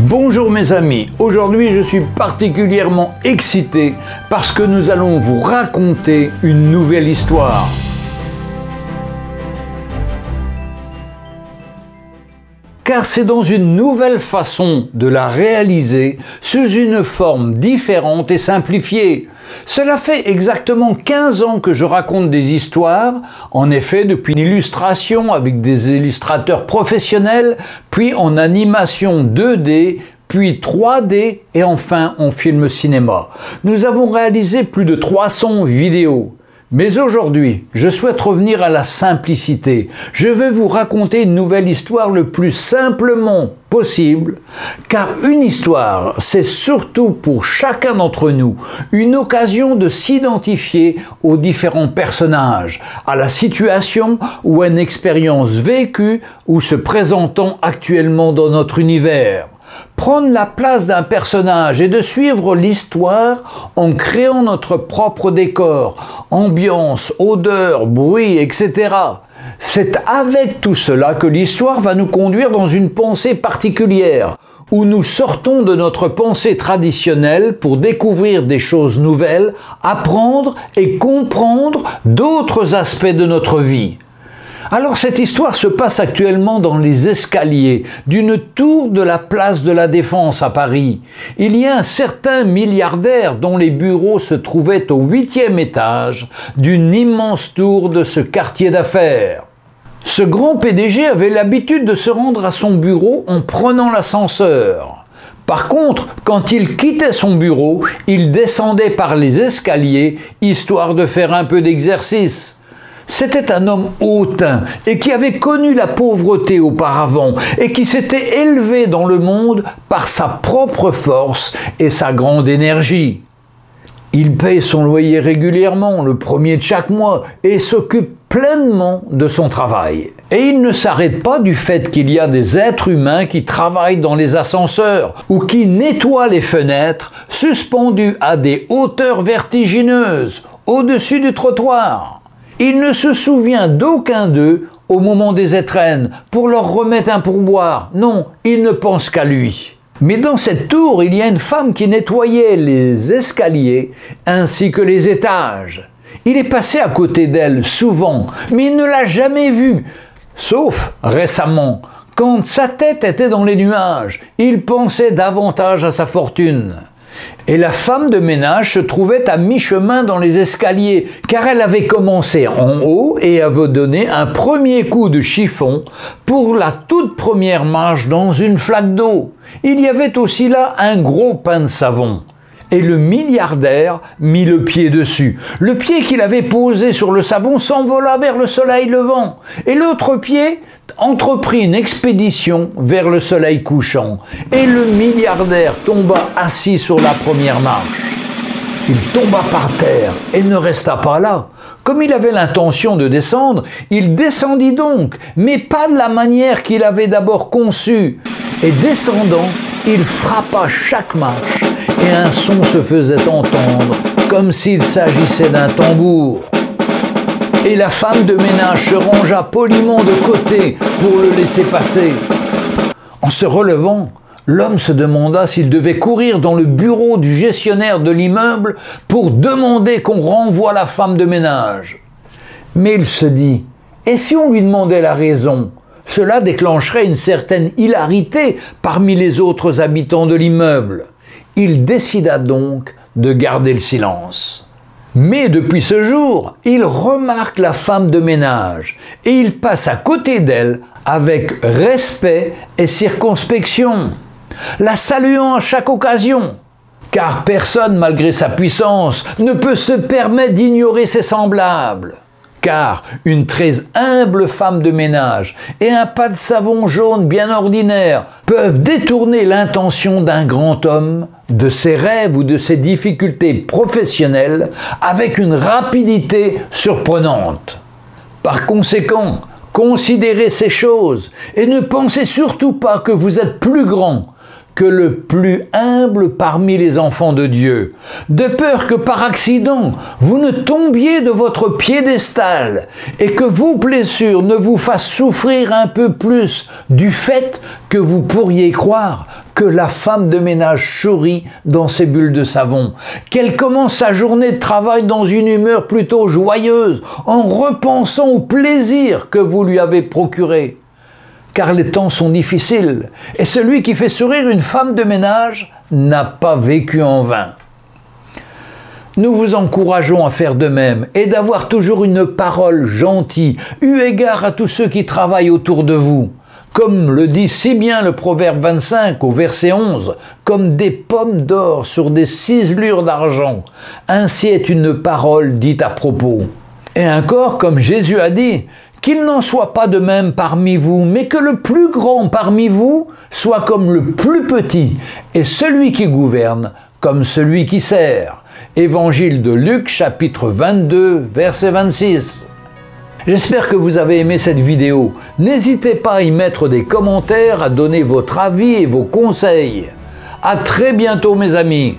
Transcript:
Bonjour mes amis, aujourd'hui je suis particulièrement excité parce que nous allons vous raconter une nouvelle histoire. Car c'est dans une nouvelle façon de la réaliser sous une forme différente et simplifiée. Cela fait exactement 15 ans que je raconte des histoires, en effet depuis une illustration avec des illustrateurs professionnels, puis en animation 2D, puis 3D et enfin en film cinéma. Nous avons réalisé plus de 300 vidéos. Mais aujourd'hui, je souhaite revenir à la simplicité. Je vais vous raconter une nouvelle histoire le plus simplement possible, car une histoire, c'est surtout pour chacun d'entre nous une occasion de s'identifier aux différents personnages, à la situation ou à une expérience vécue ou se présentant actuellement dans notre univers prendre la place d'un personnage et de suivre l'histoire en créant notre propre décor, ambiance, odeur, bruit, etc. C'est avec tout cela que l'histoire va nous conduire dans une pensée particulière, où nous sortons de notre pensée traditionnelle pour découvrir des choses nouvelles, apprendre et comprendre d'autres aspects de notre vie. Alors cette histoire se passe actuellement dans les escaliers d'une tour de la place de la Défense à Paris. Il y a un certain milliardaire dont les bureaux se trouvaient au huitième étage d'une immense tour de ce quartier d'affaires. Ce grand PDG avait l'habitude de se rendre à son bureau en prenant l'ascenseur. Par contre, quand il quittait son bureau, il descendait par les escaliers, histoire de faire un peu d'exercice. C'était un homme hautain et qui avait connu la pauvreté auparavant et qui s'était élevé dans le monde par sa propre force et sa grande énergie. Il paye son loyer régulièrement, le premier de chaque mois, et s'occupe pleinement de son travail. Et il ne s'arrête pas du fait qu'il y a des êtres humains qui travaillent dans les ascenseurs ou qui nettoient les fenêtres suspendus à des hauteurs vertigineuses au-dessus du trottoir. Il ne se souvient d'aucun d'eux au moment des étrennes pour leur remettre un pourboire. Non, il ne pense qu'à lui. Mais dans cette tour, il y a une femme qui nettoyait les escaliers ainsi que les étages. Il est passé à côté d'elle souvent, mais il ne l'a jamais vue, sauf récemment, quand sa tête était dans les nuages. Il pensait davantage à sa fortune. Et la femme de ménage se trouvait à mi-chemin dans les escaliers, car elle avait commencé en haut et avait donné un premier coup de chiffon pour la toute première marche dans une flaque d'eau. Il y avait aussi là un gros pain de savon et le milliardaire mit le pied dessus. Le pied qu'il avait posé sur le savon s'envola vers le soleil levant, et l'autre pied entreprit une expédition vers le soleil couchant, et le milliardaire tomba assis sur la première marche. Il tomba par terre et ne resta pas là. Comme il avait l'intention de descendre, il descendit donc, mais pas de la manière qu'il avait d'abord conçue. Et descendant, il frappa chaque marche et un son se faisait entendre comme s'il s'agissait d'un tambour. Et la femme de ménage se rangea poliment de côté pour le laisser passer. En se relevant, l'homme se demanda s'il devait courir dans le bureau du gestionnaire de l'immeuble pour demander qu'on renvoie la femme de ménage. Mais il se dit, et si on lui demandait la raison Cela déclencherait une certaine hilarité parmi les autres habitants de l'immeuble. Il décida donc de garder le silence. Mais depuis ce jour, il remarque la femme de ménage et il passe à côté d'elle avec respect et circonspection, la saluant à chaque occasion, car personne, malgré sa puissance, ne peut se permettre d'ignorer ses semblables car une très humble femme de ménage et un pas de savon jaune bien ordinaire peuvent détourner l'intention d'un grand homme de ses rêves ou de ses difficultés professionnelles avec une rapidité surprenante. Par conséquent, considérez ces choses et ne pensez surtout pas que vous êtes plus grand que le plus humble parmi les enfants de Dieu, de peur que par accident vous ne tombiez de votre piédestal et que vos blessures ne vous fassent souffrir un peu plus du fait que vous pourriez croire que la femme de ménage sourit dans ses bulles de savon, qu'elle commence sa journée de travail dans une humeur plutôt joyeuse, en repensant au plaisir que vous lui avez procuré. Car les temps sont difficiles, et celui qui fait sourire une femme de ménage n'a pas vécu en vain. Nous vous encourageons à faire de même et d'avoir toujours une parole gentille, eu égard à tous ceux qui travaillent autour de vous comme le dit si bien le Proverbe 25 au verset 11, comme des pommes d'or sur des ciselures d'argent. Ainsi est une parole dite à propos. Et encore, comme Jésus a dit, qu'il n'en soit pas de même parmi vous, mais que le plus grand parmi vous soit comme le plus petit, et celui qui gouverne comme celui qui sert. Évangile de Luc chapitre 22 verset 26. J'espère que vous avez aimé cette vidéo. N'hésitez pas à y mettre des commentaires, à donner votre avis et vos conseils. A très bientôt mes amis.